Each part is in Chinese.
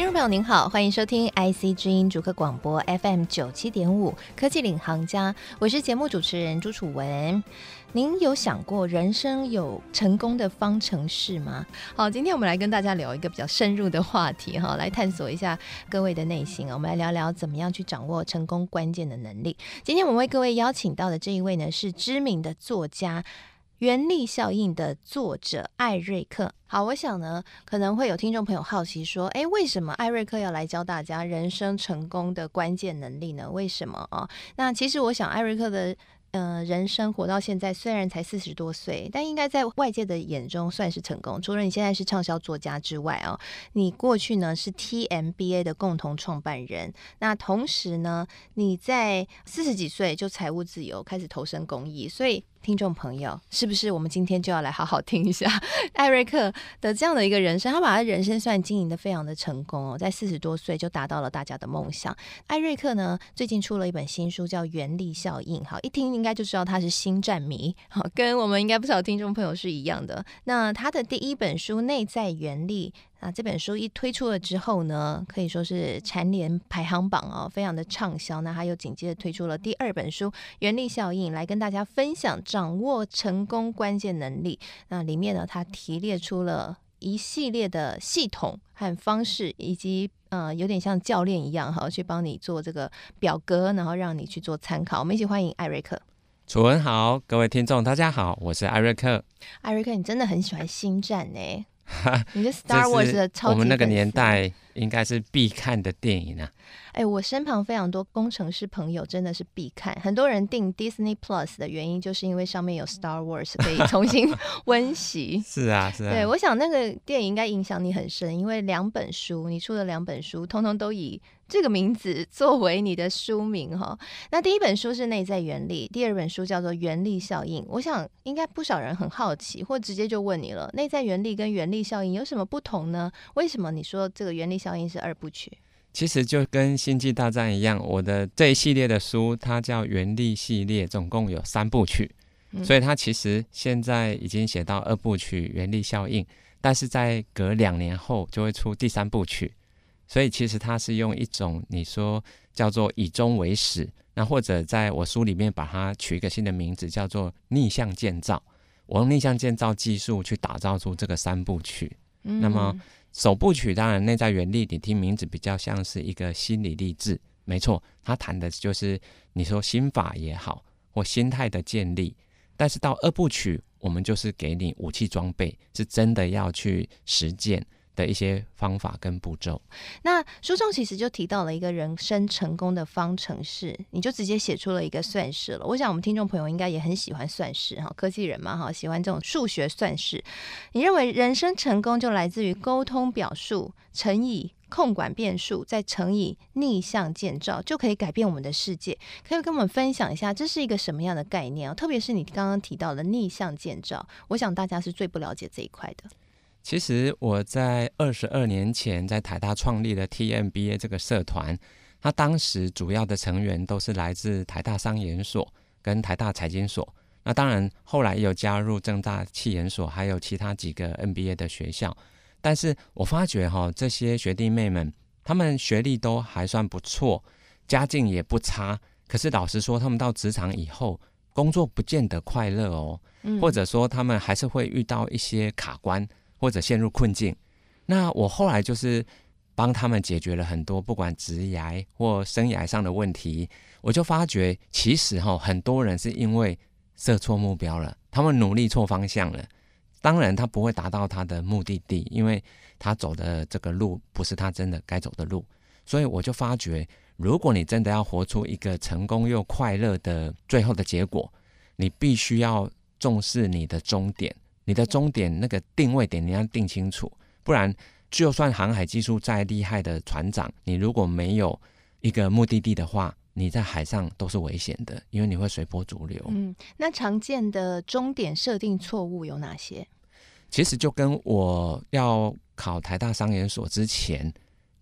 听众朋友您好，欢迎收听 IC 之音主客广播 FM 九七点五《科技领航家》，我是节目主持人朱楚文。您有想过人生有成功的方程式吗？好，今天我们来跟大家聊一个比较深入的话题哈，来探索一下各位的内心。我们来聊聊怎么样去掌握成功关键的能力。今天我们为各位邀请到的这一位呢，是知名的作家《原力效应》的作者艾瑞克。好，我想呢，可能会有听众朋友好奇说，诶，为什么艾瑞克要来教大家人生成功的关键能力呢？为什么啊？那其实我想，艾瑞克的。呃，人生活到现在，虽然才四十多岁，但应该在外界的眼中算是成功。除了你现在是畅销作家之外、哦，你过去呢是 TMBA 的共同创办人。那同时呢，你在四十几岁就财务自由，开始投身公益。所以，听众朋友，是不是我们今天就要来好好听一下 艾瑞克的这样的一个人生？他把他人生算经营得非常的成功哦，在四十多岁就达到了大家的梦想。艾瑞克呢，最近出了一本新书，叫《原力效应》。好，一听。应该就知道他是星战迷，好，跟我们应该不少听众朋友是一样的。那他的第一本书《内在原力》啊，这本书一推出了之后呢，可以说是蝉联排行榜哦，非常的畅销。那他又紧接着推出了第二本书《原力效应》，来跟大家分享掌握成功关键能力。那里面呢，他提列出了一系列的系统和方式，以及。呃，有点像教练一样哈，去帮你做这个表格，然后让你去做参考。我们一起欢迎艾瑞克。楚文好，各位听众大家好，我是艾瑞克。艾瑞克，你真的很喜欢星战呢？你是 Star Wars 的超级粉丝。我们那个年代应该是必看的电影啊。哎，我身旁非常多工程师朋友，真的是必看。很多人订 Disney Plus 的原因，就是因为上面有 Star Wars 可以 重新温习。是啊，是啊。对，我想那个电影应该影响你很深，因为两本书，你出的两本书，通通都以这个名字作为你的书名哈。那第一本书是《内在原理》，第二本书叫做《原力效应》。我想应该不少人很好奇，或直接就问你了：内在原理跟原力效应有什么不同呢？为什么你说这个原力效应是二部曲？其实就跟《星际大战》一样，我的这一系列的书，它叫《原力系列》，总共有三部曲，嗯、所以它其实现在已经写到二部曲《原力效应》，但是在隔两年后就会出第三部曲，所以其实它是用一种你说叫做以终为始，那或者在我书里面把它取一个新的名字，叫做逆向建造，我用逆向建造技术去打造出这个三部曲，嗯、那么。首部曲当然内在原理，你听名字比较像是一个心理励志，没错，他谈的就是你说心法也好，或心态的建立。但是到二部曲，我们就是给你武器装备，是真的要去实践。的一些方法跟步骤。那书中其实就提到了一个人生成功的方程式，你就直接写出了一个算式了。我想我们听众朋友应该也很喜欢算式哈，科技人嘛哈，喜欢这种数学算式。你认为人生成功就来自于沟通表述乘以控管变数，再乘以逆向建造，就可以改变我们的世界？可以跟我们分享一下，这是一个什么样的概念啊？特别是你刚刚提到的逆向建造，我想大家是最不了解这一块的。其实我在二十二年前在台大创立的 TMBA 这个社团，它当时主要的成员都是来自台大商研所跟台大财经所。那当然后来也有加入正大企研所，还有其他几个 NBA 的学校。但是我发觉哈，这些学弟妹们他们学历都还算不错，家境也不差。可是老实说，他们到职场以后，工作不见得快乐哦，或者说他们还是会遇到一些卡关。或者陷入困境，那我后来就是帮他们解决了很多不管职涯或生涯上的问题。我就发觉，其实哈，很多人是因为设错目标了，他们努力错方向了。当然，他不会达到他的目的地，因为他走的这个路不是他真的该走的路。所以我就发觉，如果你真的要活出一个成功又快乐的最后的结果，你必须要重视你的终点。你的终点那个定位点你要定清楚，不然就算航海技术再厉害的船长，你如果没有一个目的地的话，你在海上都是危险的，因为你会随波逐流。嗯，那常见的终点设定错误有哪些？其实就跟我要考台大商研所之前，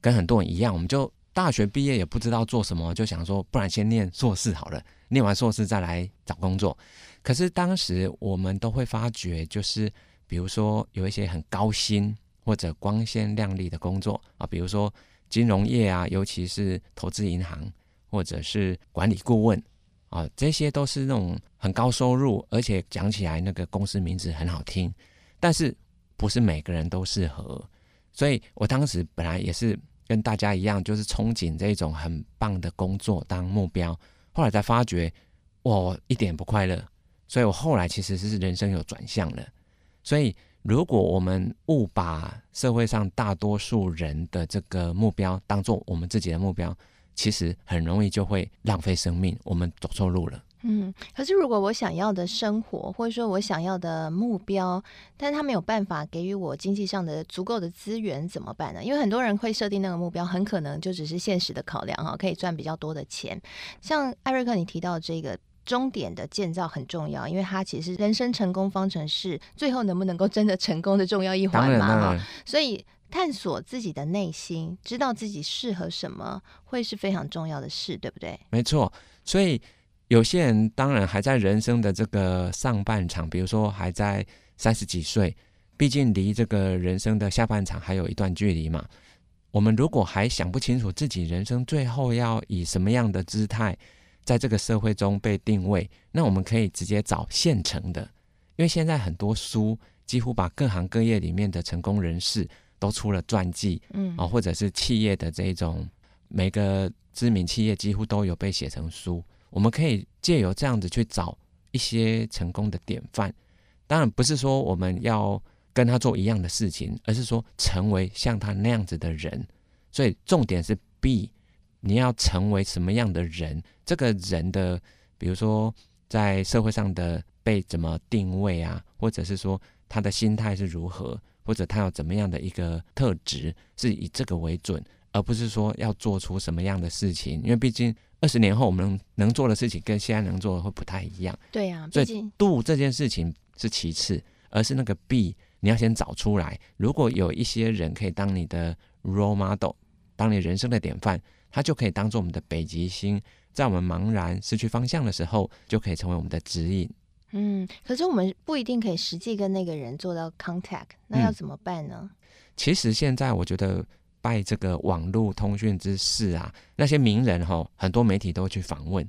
跟很多人一样，我们就大学毕业也不知道做什么，就想说，不然先念硕士好了，念完硕士再来找工作。可是当时我们都会发觉，就是比如说有一些很高薪或者光鲜亮丽的工作啊，比如说金融业啊，尤其是投资银行或者是管理顾问啊，这些都是那种很高收入，而且讲起来那个公司名字很好听，但是不是每个人都适合。所以我当时本来也是。跟大家一样，就是憧憬这种很棒的工作当目标，后来才发觉我一点不快乐，所以我后来其实是人生有转向了。所以如果我们误把社会上大多数人的这个目标当做我们自己的目标，其实很容易就会浪费生命，我们走错路了。嗯，可是如果我想要的生活，或者说我想要的目标，但是他没有办法给予我经济上的足够的资源，怎么办呢？因为很多人会设定那个目标，很可能就只是现实的考量哈，可以赚比较多的钱。像艾瑞克你提到这个终点的建造很重要，因为它其实是人生成功方程式最后能不能够真的成功的重要一环嘛哈。所以探索自己的内心，知道自己适合什么，会是非常重要的事，对不对？没错，所以。有些人当然还在人生的这个上半场，比如说还在三十几岁，毕竟离这个人生的下半场还有一段距离嘛。我们如果还想不清楚自己人生最后要以什么样的姿态在这个社会中被定位，那我们可以直接找现成的，因为现在很多书几乎把各行各业里面的成功人士都出了传记，嗯啊，或者是企业的这种每个知名企业几乎都有被写成书。我们可以借由这样子去找一些成功的典范，当然不是说我们要跟他做一样的事情，而是说成为像他那样子的人。所以重点是 B，你要成为什么样的人？这个人的，比如说在社会上的被怎么定位啊，或者是说他的心态是如何，或者他有怎么样的一个特质，是以这个为准，而不是说要做出什么样的事情，因为毕竟。二十年后，我们能能做的事情跟现在能做的会不太一样。对呀、啊，所以度这件事情是其次，而是那个 B，你要先找出来。如果有一些人可以当你的 role model，当你人生的典范，他就可以当做我们的北极星，在我们茫然失去方向的时候，就可以成为我们的指引。嗯，可是我们不一定可以实际跟那个人做到 contact，那要怎么办呢？嗯、其实现在我觉得。拜这个网络通讯之事啊，那些名人哈、哦，很多媒体都去访问，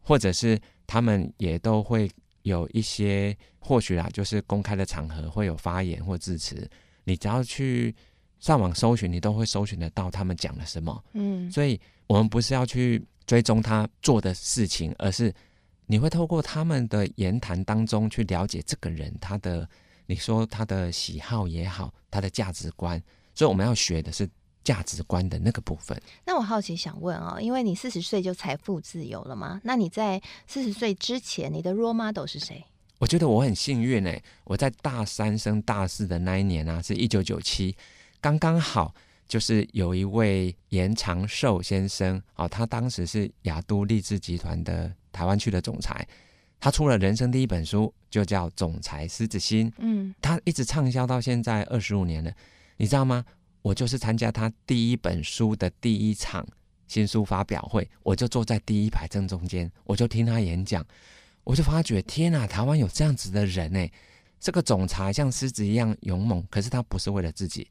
或者是他们也都会有一些，或许啊，就是公开的场合会有发言或致辞。你只要去上网搜寻，你都会搜寻得到他们讲了什么。嗯，所以我们不是要去追踪他做的事情，而是你会透过他们的言谈当中去了解这个人他的，你说他的喜好也好，他的价值观。所以我们要学的是价值观的那个部分。那我好奇想问啊、哦，因为你四十岁就财富自由了吗？那你在四十岁之前，你的 role model 是谁？我觉得我很幸运哎，我在大三升大四的那一年啊，是一九九七，刚刚好就是有一位严长寿先生啊，他当时是雅都励志集团的台湾区的总裁，他出了人生第一本书，就叫《总裁狮子心》。嗯，他一直畅销到现在二十五年了。你知道吗？我就是参加他第一本书的第一场新书发表会，我就坐在第一排正中间，我就听他演讲，我就发觉天哪，台湾有这样子的人哎！这个总裁像狮子一样勇猛，可是他不是为了自己，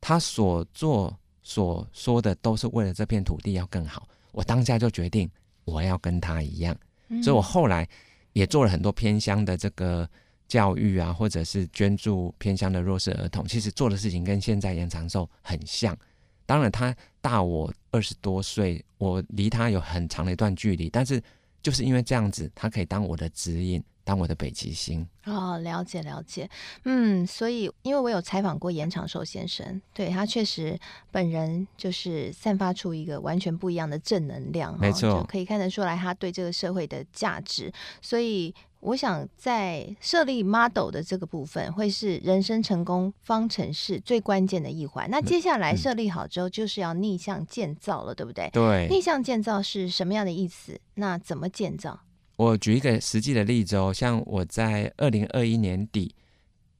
他所做所说的都是为了这片土地要更好。我当下就决定我要跟他一样，所以我后来也做了很多偏乡的这个。教育啊，或者是捐助偏乡的弱势儿童，其实做的事情跟现在延长寿很像。当然，他大我二十多岁，我离他有很长的一段距离，但是就是因为这样子，他可以当我的指引，当我的北极星。哦，了解了解，嗯，所以因为我有采访过严长寿先生，对，他确实本人就是散发出一个完全不一样的正能量，没错，就可以看得出来他对这个社会的价值，所以。我想在设立 model 的这个部分，会是人生成功方程式最关键的一环。那接下来设立好之后，就是要逆向建造了，对不对？对。逆向建造是什么样的意思？那怎么建造？我举一个实际的例子哦，像我在二零二一年底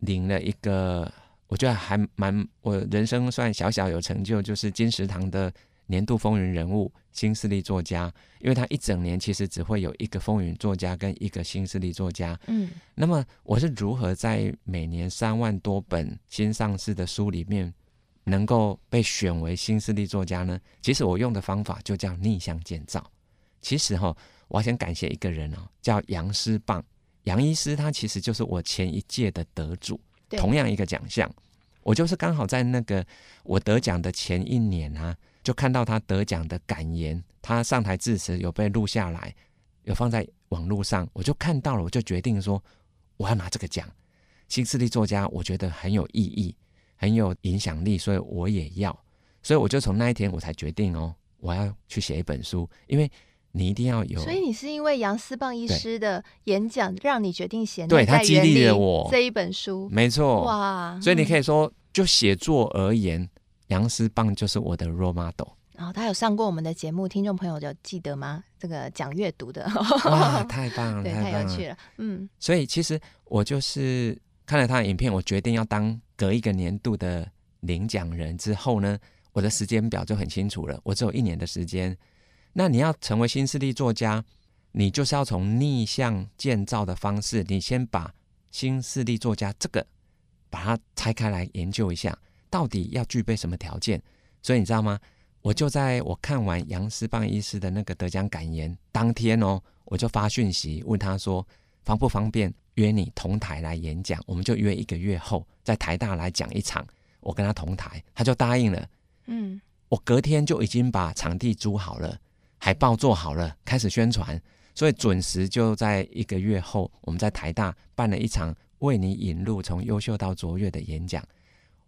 领了一个，我觉得还蛮，我人生算小小有成就，就是金石堂的年度风云人物、新势力作家，因为他一整年其实只会有一个风云作家跟一个新势力作家。嗯，那么我是如何在每年三万多本新上市的书里面，能够被选为新势力作家呢？其实我用的方法就叫逆向建造。其实哈，我要先感谢一个人哦，叫杨师棒。杨医师他其实就是我前一届的得主，同样一个奖项，我就是刚好在那个我得奖的前一年啊，就看到他得奖的感言，他上台致辞有被录下来，有放在网络上，我就看到了，我就决定说我要拿这个奖。新势力作家，我觉得很有意义，很有影响力，所以我也要，所以我就从那一天我才决定哦，我要去写一本书，因为。你一定要有，所以你是因为杨思棒医师的演讲，让你决定写《对他激励了我这一本书，没错哇！所以你可以说，就写作而言，杨思棒就是我的 role model。然后、哦、他有上过我们的节目，听众朋友就记得吗？这个讲阅读的，哇，太棒了，对，太棒了，太有趣了，嗯。所以其实我就是看了他的影片，我决定要当隔一个年度的领奖人之后呢，我的时间表就很清楚了，我只有一年的时间。那你要成为新势力作家，你就是要从逆向建造的方式，你先把新势力作家这个把它拆开来研究一下，到底要具备什么条件。所以你知道吗？我就在我看完杨思邦医师的那个得奖感言当天哦，我就发讯息问他说，方不方便约你同台来演讲？我们就约一个月后在台大来讲一场，我跟他同台，他就答应了。嗯，我隔天就已经把场地租好了。海报做好了，开始宣传，所以准时就在一个月后，我们在台大办了一场为你引路从优秀到卓越的演讲。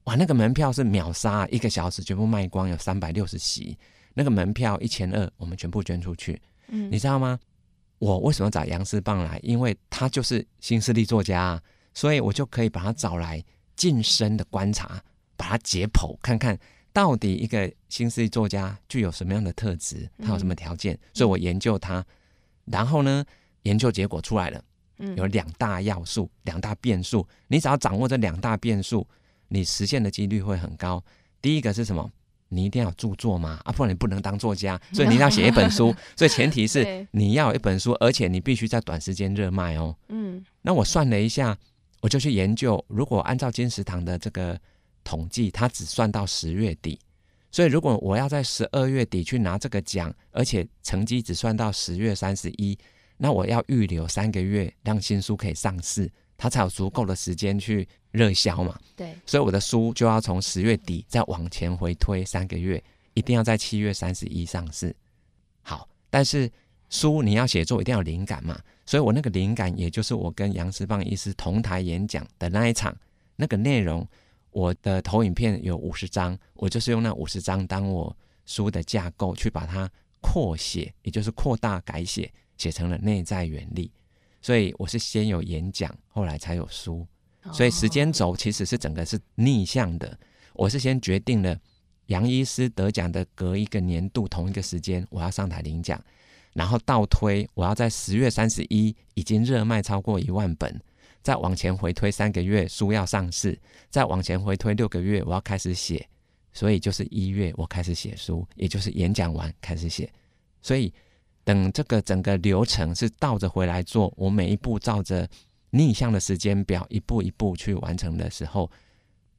哇，那个门票是秒杀，一个小时全部卖光，有三百六十席，那个门票一千二，我们全部捐出去。嗯，你知道吗？我为什么找杨思棒来？因为他就是新势力作家，所以我就可以把他找来，近身的观察，把他解剖，看看。到底一个新势力作家具有什么样的特质？他有什么条件？嗯、所以我研究他，然后呢，研究结果出来了，有两大要素，两大变数。你只要掌握这两大变数，你实现的几率会很高。第一个是什么？你一定要著作吗，啊，不然你不能当作家。所以你一定要写一本书。所以前提是你要有一本书，而且你必须在短时间热卖哦。嗯，那我算了一下，我就去研究，如果按照金石堂的这个。统计，它只算到十月底，所以如果我要在十二月底去拿这个奖，而且成绩只算到十月三十一，那我要预留三个月，让新书可以上市，它才有足够的时间去热销嘛。对，所以我的书就要从十月底再往前回推三个月，一定要在七月三十一上市。好，但是书你要写作一定要有灵感嘛，所以我那个灵感也就是我跟杨思棒医师同台演讲的那一场那个内容。我的投影片有五十张，我就是用那五十张当我书的架构去把它扩写，也就是扩大改写，写成了内在原力。所以我是先有演讲，后来才有书。所以时间轴其实是整个是逆向的。我是先决定了杨医师得奖的隔一个年度同一个时间，我要上台领奖，然后倒推我要在十月三十一已经热卖超过一万本。再往前回推三个月，书要上市；再往前回推六个月，我要开始写。所以就是一月我开始写书，也就是演讲完开始写。所以等这个整个流程是倒着回来做，我每一步照着逆向的时间表一步一步去完成的时候，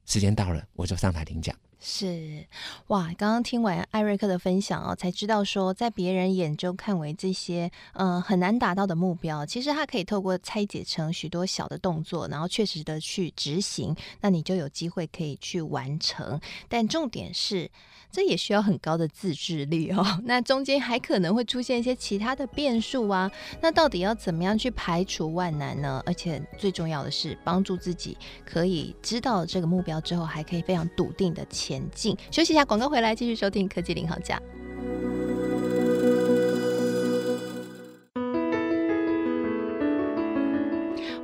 时间到了我就上台领奖。是哇，刚刚听完艾瑞克的分享哦，才知道说，在别人眼中看为这些嗯、呃、很难达到的目标，其实它可以透过拆解成许多小的动作，然后确实的去执行，那你就有机会可以去完成。但重点是，这也需要很高的自制力哦。那中间还可能会出现一些其他的变数啊。那到底要怎么样去排除万难呢？而且最重要的是，帮助自己可以知道这个目标之后，还可以非常笃定的前眼镜。休息一下，广告回来继续收听科技领航家。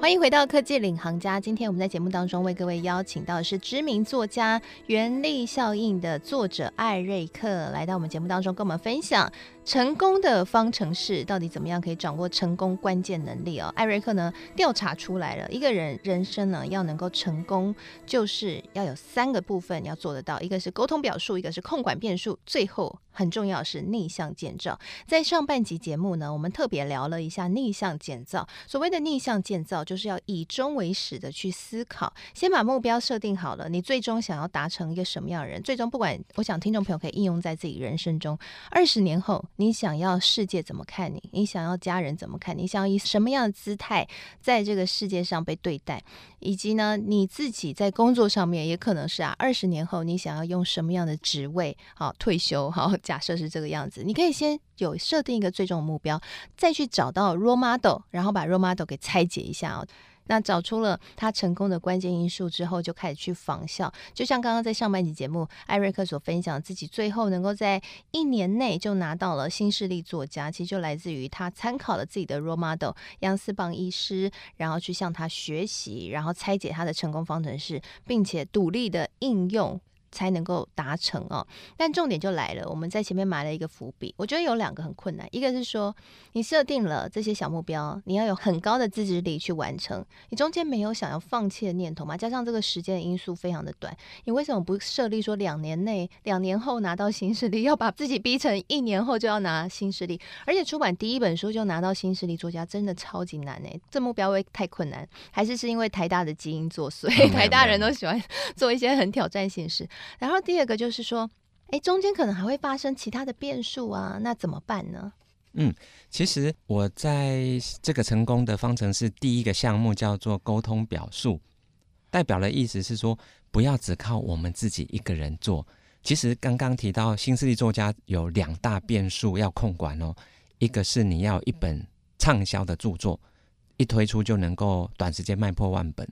欢迎回到科技领航家。今天我们在节目当中为各位邀请到的是知名作家《原力效应》的作者艾瑞克，来到我们节目当中跟我们分享成功的方程式到底怎么样可以掌握成功关键能力哦。艾瑞克呢调查出来了，一个人人生呢要能够成功，就是要有三个部分要做得到，一个是沟通表述，一个是控管变数，最后很重要是逆向建造。在上半集节目呢，我们特别聊了一下逆向建造。所谓的逆向建造，就是要以终为始的去思考，先把目标设定好了，你最终想要达成一个什么样的人？最终不管，我想听众朋友可以应用在自己人生中。二十年后，你想要世界怎么看你？你想要家人怎么看你？想要以什么样的姿态在这个世界上被对待？以及呢，你自己在工作上面也可能是啊，二十年后你想要用什么样的职位？好，退休，好，假设是这个样子，你可以先有设定一个最终的目标，再去找到 role model，然后把 role model 给拆解一下哦。那找出了他成功的关键因素之后，就开始去仿效。就像刚刚在上半集节目，艾瑞克所分享，自己最后能够在一年内就拿到了新势力作家，其实就来自于他参考了自己的 role model 杨思棒医师，然后去向他学习，然后拆解他的成功方程式，并且独立的应用。才能够达成哦，但重点就来了，我们在前面埋了一个伏笔。我觉得有两个很困难，一个是说你设定了这些小目标，你要有很高的自制力去完成，你中间没有想要放弃的念头嘛？加上这个时间的因素非常的短，你为什么不设立说两年内、两年后拿到新势力，要把自己逼成一年后就要拿新势力？而且出版第一本书就拿到新势力作家，真的超级难哎，这目标会太困难，还是是因为台大的基因作祟？台大人都喜欢做一些很挑战性事。然后第二个就是说，哎，中间可能还会发生其他的变数啊，那怎么办呢？嗯，其实我在这个成功的方程式第一个项目叫做沟通表述，代表的意思是说，不要只靠我们自己一个人做。其实刚刚提到新势力作家有两大变数要控管哦，一个是你要一本畅销的著作，一推出就能够短时间卖破万本，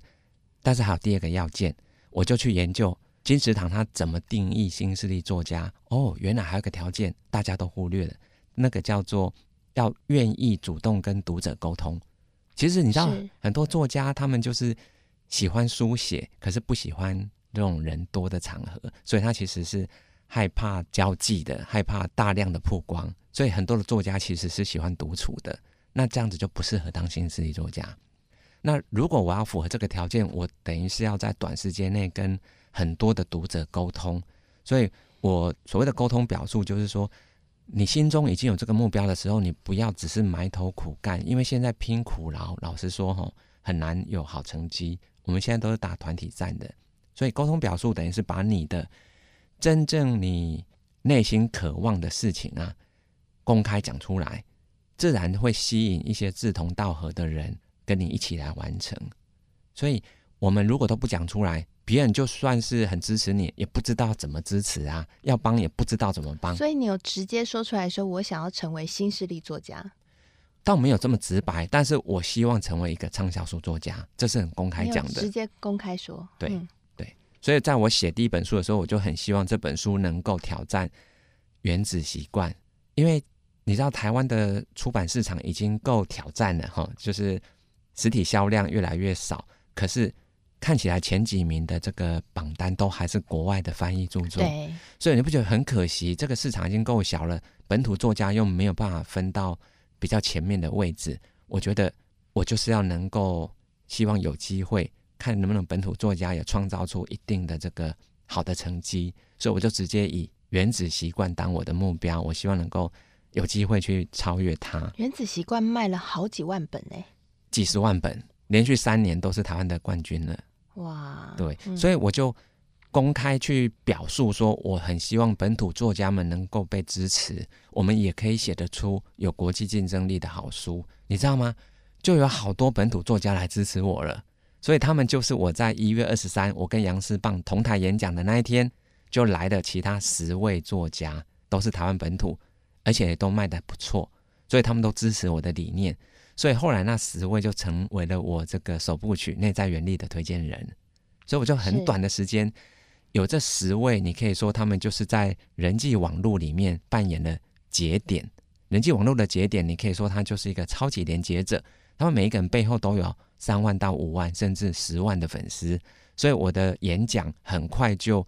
但是还有第二个要件，我就去研究。金石堂他怎么定义新势力作家？哦，原来还有个条件大家都忽略了，那个叫做要愿意主动跟读者沟通。其实你知道，很多作家他们就是喜欢书写，可是不喜欢这种人多的场合，所以他其实是害怕交际的，害怕大量的曝光。所以很多的作家其实是喜欢独处的，那这样子就不适合当新势力作家。那如果我要符合这个条件，我等于是要在短时间内跟很多的读者沟通，所以我所谓的沟通表述，就是说，你心中已经有这个目标的时候，你不要只是埋头苦干，因为现在拼苦劳，老实说哈，很难有好成绩。我们现在都是打团体战的，所以沟通表述等于是把你的真正你内心渴望的事情啊，公开讲出来，自然会吸引一些志同道合的人跟你一起来完成。所以，我们如果都不讲出来，别人就算是很支持你，也不知道怎么支持啊，要帮也不知道怎么帮。所以你有直接说出来说，我想要成为新势力作家，倒没有这么直白，但是我希望成为一个畅销书作家，这是很公开讲的，直接公开说。对、嗯、对，所以在我写第一本书的时候，我就很希望这本书能够挑战原子习惯，因为你知道台湾的出版市场已经够挑战了哈，就是实体销量越来越少，可是。看起来前几名的这个榜单都还是国外的翻译著作，对，所以你不觉得很可惜？这个市场已经够小了，本土作家又没有办法分到比较前面的位置。我觉得我就是要能够希望有机会看能不能本土作家也创造出一定的这个好的成绩，所以我就直接以原子习惯当我的目标，我希望能够有机会去超越它。原子习惯卖了好几万本呢，几十万本，连续三年都是台湾的冠军了。哇，对，所以我就公开去表述说，我很希望本土作家们能够被支持，我们也可以写得出有国际竞争力的好书，你知道吗？就有好多本土作家来支持我了，所以他们就是我在一月二十三，我跟杨思棒同台演讲的那一天，就来的其他十位作家，都是台湾本土，而且都卖得不错，所以他们都支持我的理念。所以后来那十位就成为了我这个首部曲《内在原力》的推荐人，所以我就很短的时间有这十位，你可以说他们就是在人际网络里面扮演了节点。人际网络的节点，你可以说他就是一个超级连接者，他们每一个人背后都有三万到五万，甚至十万的粉丝，所以我的演讲很快就，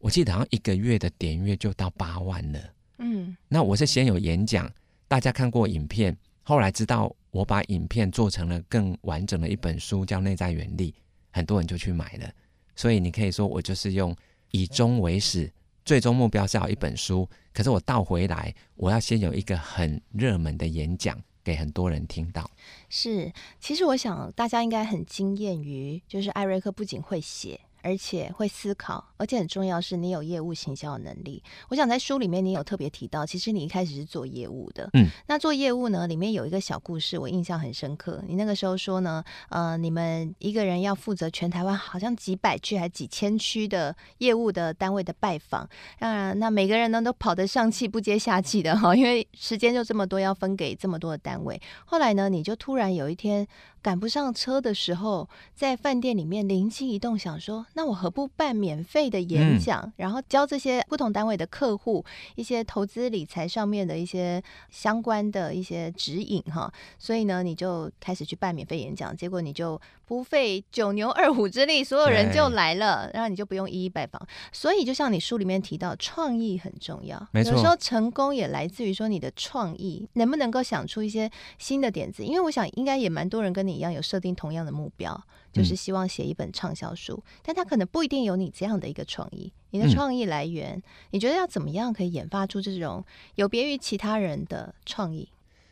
我记得好像一个月的点阅就到八万了。嗯，那我是先有演讲，大家看过影片，后来知道我把影片做成了更完整的一本书，叫《内在原力》，很多人就去买了。所以你可以说我就是用以终为始，最终目标是要一本书，可是我倒回来，我要先有一个很热门的演讲。给很多人听到。是，其实我想大家应该很惊艳于，就是艾瑞克不仅会写。而且会思考，而且很重要是你有业务行销的能力。我想在书里面你有特别提到，其实你一开始是做业务的。嗯，那做业务呢，里面有一个小故事，我印象很深刻。你那个时候说呢，呃，你们一个人要负责全台湾好像几百区还几千区的业务的单位的拜访，当然，那每个人呢都跑得上气不接下气的哈，因为时间就这么多，要分给这么多的单位。后来呢，你就突然有一天。赶不上车的时候，在饭店里面灵机一动，想说：那我何不办免费的演讲，嗯、然后教这些不同单位的客户一些投资理财上面的一些相关的一些指引哈。所以呢，你就开始去办免费演讲，结果你就不费九牛二虎之力，所有人就来了，然后你就不用一一拜访。所以，就像你书里面提到，创意很重要。没错，有时候成功也来自于说你的创意能不能够想出一些新的点子。因为我想，应该也蛮多人跟你。一样有设定同样的目标，就是希望写一本畅销书，嗯、但他可能不一定有你这样的一个创意。你的创意来源，嗯、你觉得要怎么样可以研发出这种有别于其他人的创意？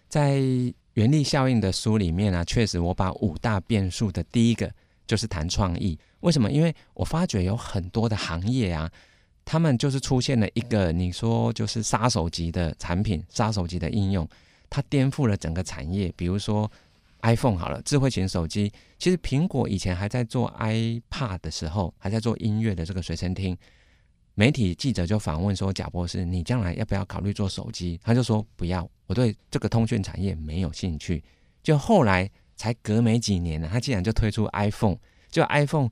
在原力效应的书里面啊，确实我把五大变数的第一个就是谈创意。为什么？因为我发觉有很多的行业啊，他们就是出现了一个你说就是杀手级的产品、杀手级的应用，它颠覆了整个产业。比如说。iPhone 好了，智慧型手机。其实苹果以前还在做 iPad 的时候，还在做音乐的这个随身听。媒体记者就访问说：“贾博士，你将来要不要考虑做手机？”他就说：“不要，我对这个通讯产业没有兴趣。”就后来才隔没几年呢，他竟然就推出 iPhone，就 iPhone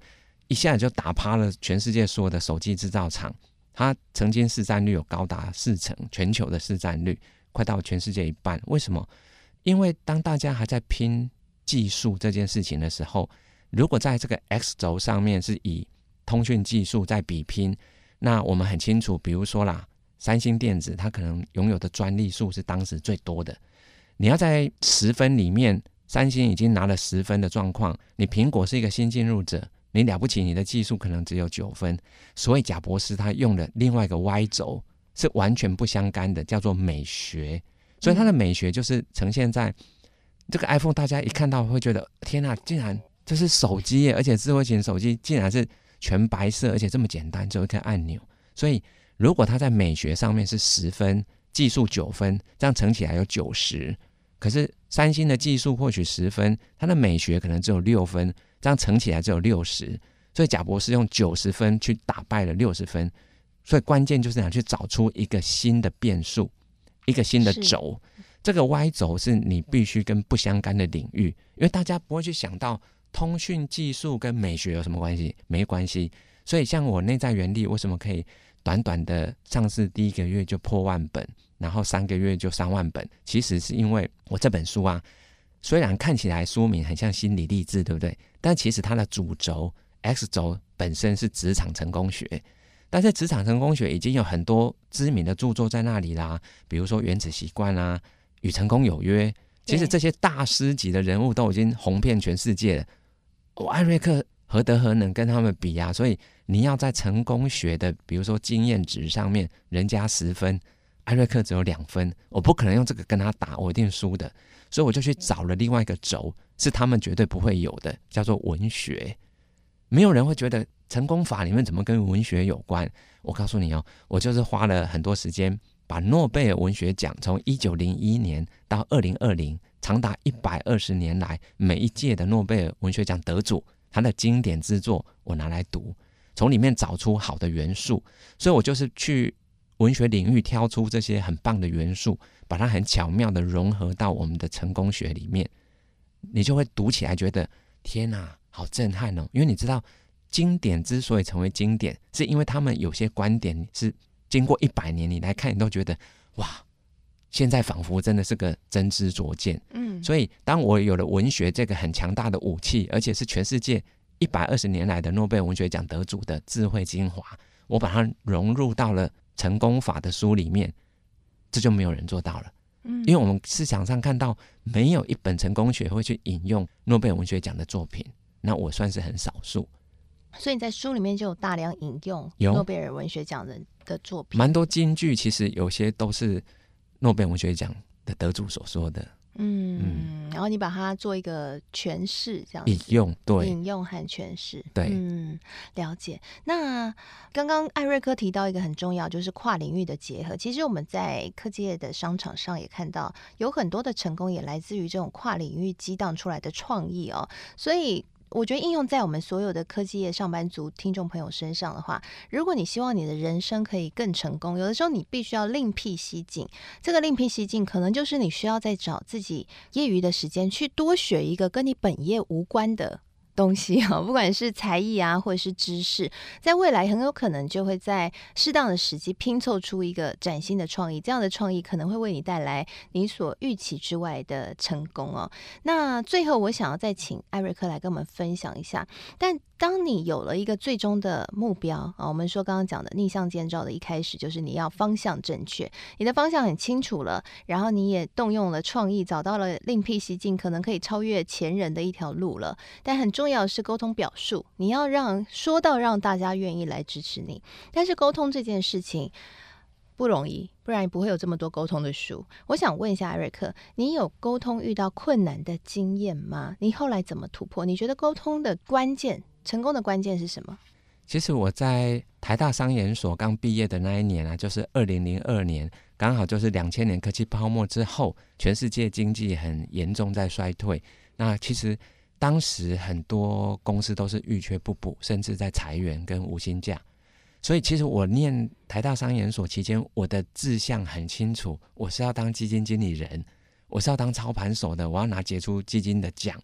一下子就打趴了全世界所有的手机制造厂。他曾经市占率有高达四成，全球的市占率快到全世界一半。为什么？因为当大家还在拼技术这件事情的时候，如果在这个 X 轴上面是以通讯技术在比拼，那我们很清楚，比如说啦，三星电子它可能拥有的专利数是当时最多的。你要在十分里面，三星已经拿了十分的状况，你苹果是一个新进入者，你了不起，你的技术可能只有九分。所以贾博士他用的另外一个 Y 轴是完全不相干的，叫做美学。所以它的美学就是呈现在这个 iPhone，大家一看到会觉得天哪，竟然这是手机耶！而且智慧型手机竟然是全白色，而且这么简单，只有一个按钮。所以如果它在美学上面是十分，技术九分，这样乘起来有九十。可是三星的技术或许十分，它的美学可能只有六分，这样乘起来只有六十。所以贾博士用九十分去打败了六十分。所以关键就是想去找出一个新的变数。一个新的轴，这个 Y 轴是你必须跟不相干的领域，因为大家不会去想到通讯技术跟美学有什么关系，没关系。所以像我内在原力为什么可以短短的上市第一个月就破万本，然后三个月就三万本，其实是因为我这本书啊，虽然看起来书名很像心理励志，对不对？但其实它的主轴 X 轴本身是职场成功学。但是职场成功学已经有很多知名的著作在那里啦，比如说《原子习惯》啊，《与成功有约》。其实这些大师级的人物都已经红遍全世界了。我艾瑞克何德何能跟他们比呀？所以你要在成功学的，比如说经验值上面，人家十分，艾瑞克只有两分，我不可能用这个跟他打，我一定输的。所以我就去找了另外一个轴，是他们绝对不会有的，叫做文学。没有人会觉得。成功法里面怎么跟文学有关？我告诉你哦，我就是花了很多时间，把诺贝尔文学奖从一九零一年到二零二零，长达一百二十年来每一届的诺贝尔文学奖得主，他的经典之作我拿来读，从里面找出好的元素。所以我就是去文学领域挑出这些很棒的元素，把它很巧妙地融合到我们的成功学里面，你就会读起来觉得天哪，好震撼哦！因为你知道。经典之所以成为经典，是因为他们有些观点是经过一百年，你来看，你都觉得哇，现在仿佛真的是个真知灼见。嗯，所以当我有了文学这个很强大的武器，而且是全世界一百二十年来的诺贝尔文学奖得主的智慧精华，我把它融入到了成功法的书里面，这就没有人做到了。嗯，因为我们市场上看到没有一本成功学会去引用诺贝尔文学奖的作品，那我算是很少数。所以你在书里面就有大量引用诺贝尔文学奖人的作品，蛮多金句，其实有些都是诺贝尔文学奖的得主所说的。嗯，嗯，然后你把它做一个诠释，这样子引用，对，引用和诠释，对，嗯，了解。那刚刚艾瑞克提到一个很重要，就是跨领域的结合。其实我们在科技业的商场上也看到，有很多的成功也来自于这种跨领域激荡出来的创意哦，所以。我觉得应用在我们所有的科技业上班族听众朋友身上的话，如果你希望你的人生可以更成功，有的时候你必须要另辟蹊径。这个另辟蹊径，可能就是你需要再找自己业余的时间去多学一个跟你本业无关的。东西啊，不管是才艺啊，或者是知识，在未来很有可能就会在适当的时机拼凑出一个崭新的创意。这样的创意可能会为你带来你所预期之外的成功哦。那最后，我想要再请艾瑞克来跟我们分享一下，但。当你有了一个最终的目标啊，我们说刚刚讲的逆向建造的一开始就是你要方向正确，你的方向很清楚了，然后你也动用了创意，找到了另辟蹊径，可能可以超越前人的一条路了。但很重要的是沟通表述，你要让说到让大家愿意来支持你。但是沟通这件事情不容易，不然不会有这么多沟通的书。我想问一下艾瑞克，你有沟通遇到困难的经验吗？你后来怎么突破？你觉得沟通的关键？成功的关键是什么？其实我在台大商研所刚毕业的那一年啊，就是二零零二年，刚好就是两千年科技泡沫之后，全世界经济很严重在衰退。那其实当时很多公司都是遇缺不补，甚至在裁员跟无薪假。所以其实我念台大商研所期间，我的志向很清楚，我是要当基金经理人，我是要当操盘手的，我要拿杰出基金的奖。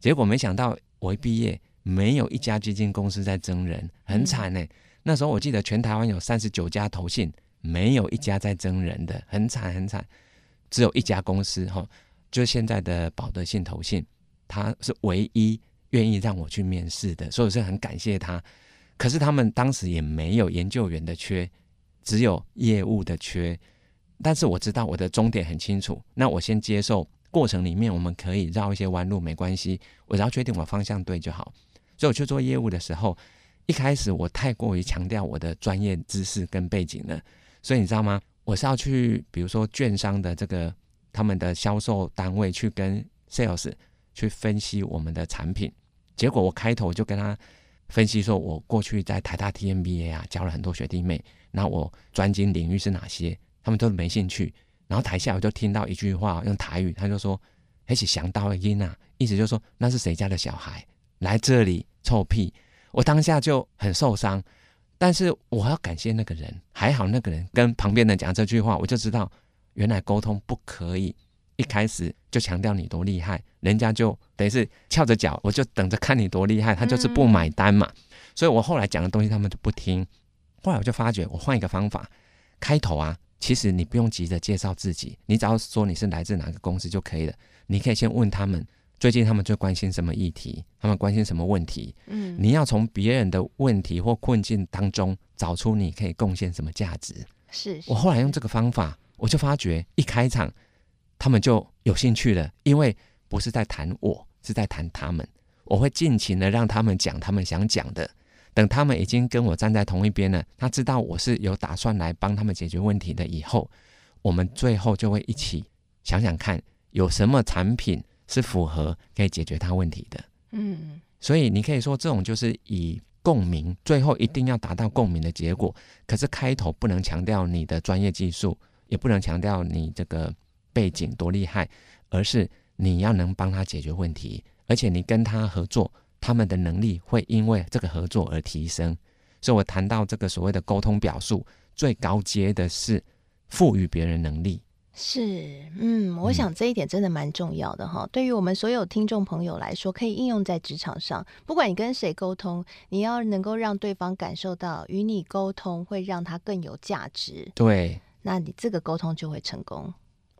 结果没想到我一毕业。没有一家基金公司在征人，很惨呢。那时候我记得全台湾有三十九家投信，没有一家在征人的，很惨很惨。只有一家公司哈，就是现在的保德信投信，他是唯一愿意让我去面试的，所以我是很感谢他。可是他们当时也没有研究员的缺，只有业务的缺。但是我知道我的终点很清楚，那我先接受过程里面我们可以绕一些弯路，没关系，我只要确定我方向对就好。所以我去做业务的时候，一开始我太过于强调我的专业知识跟背景了。所以你知道吗？我是要去，比如说券商的这个他们的销售单位去跟 sales 去分析我们的产品。结果我开头就跟他分析说，我过去在台大 TMBA 啊教了很多学弟妹，那我专精领域是哪些？他们都没兴趣。然后台下我就听到一句话，用台语，他就说：“还是想到音啊，意思就是说那是谁家的小孩？”来这里臭屁，我当下就很受伤，但是我要感谢那个人，还好那个人跟旁边人讲这句话，我就知道原来沟通不可以一开始就强调你多厉害，人家就等于是翘着脚，我就等着看你多厉害，他就是不买单嘛。所以我后来讲的东西他们就不听，后来我就发觉我换一个方法，开头啊，其实你不用急着介绍自己，你只要说你是来自哪个公司就可以了，你可以先问他们。最近他们最关心什么议题？他们关心什么问题？嗯，你要从别人的问题或困境当中找出你可以贡献什么价值。是，是，我后来用这个方法，我就发觉一开场他们就有兴趣了，因为不是在谈我，是在谈他们。我会尽情的让他们讲他们想讲的。等他们已经跟我站在同一边了，他知道我是有打算来帮他们解决问题的以后，我们最后就会一起想想看有什么产品。是符合可以解决他问题的，嗯，所以你可以说这种就是以共鸣，最后一定要达到共鸣的结果。可是开头不能强调你的专业技术，也不能强调你这个背景多厉害，而是你要能帮他解决问题，而且你跟他合作，他们的能力会因为这个合作而提升。所以我谈到这个所谓的沟通表述，最高阶的是赋予别人能力。是，嗯，我想这一点真的蛮重要的哈。嗯、对于我们所有听众朋友来说，可以应用在职场上。不管你跟谁沟通，你要能够让对方感受到与你沟通会让他更有价值。对，那你这个沟通就会成功。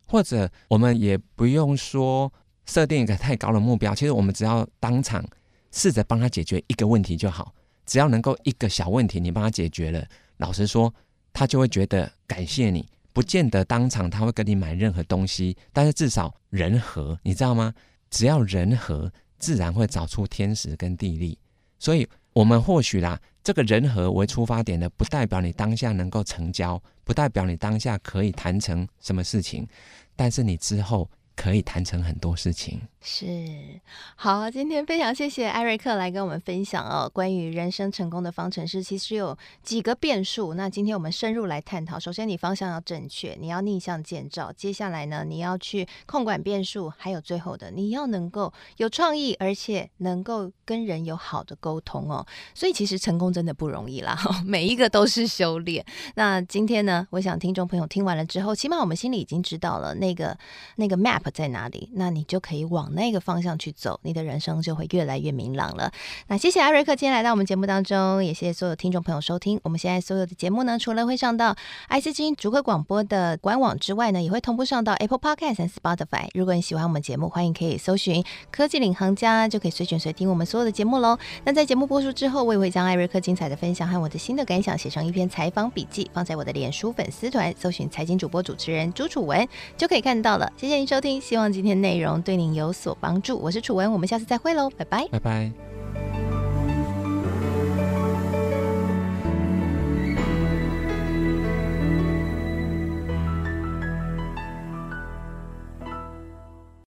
或者我们也不用说设定一个太高的目标，其实我们只要当场试着帮他解决一个问题就好。只要能够一个小问题你帮他解决了，老实说，他就会觉得感谢你。不见得当场他会跟你买任何东西，但是至少人和，你知道吗？只要人和，自然会找出天时跟地利。所以，我们或许啦，这个人和为出发点的，不代表你当下能够成交，不代表你当下可以谈成什么事情，但是你之后。可以谈成很多事情，是好。今天非常谢谢艾瑞克来跟我们分享哦，关于人生成功的方程式，其实有几个变数。那今天我们深入来探讨。首先，你方向要正确，你要逆向建造。接下来呢，你要去控管变数，还有最后的，你要能够有创意，而且能够跟人有好的沟通哦。所以，其实成功真的不容易啦，每一个都是修炼。那今天呢，我想听众朋友听完了之后，起码我们心里已经知道了那个那个 map。在哪里？那你就可以往那个方向去走，你的人生就会越来越明朗了。那谢谢艾瑞克今天来到我们节目当中，也谢谢所有听众朋友收听。我们现在所有的节目呢，除了会上到 IC 之音竹科广播的官网之外呢，也会同步上到 Apple Podcast 和 Spotify。如果你喜欢我们节目，欢迎可以搜寻“科技领航家”，就可以随选随听我们所有的节目喽。那在节目播出之后，我也会将艾瑞克精彩的分享和我的新的感想写成一篇采访笔记，放在我的脸书粉丝团，搜寻“财经主播主持人朱楚文”就可以看到了。谢谢您收听。希望今天内容对您有所帮助。我是楚文我们下次再会喽拜拜。拜拜。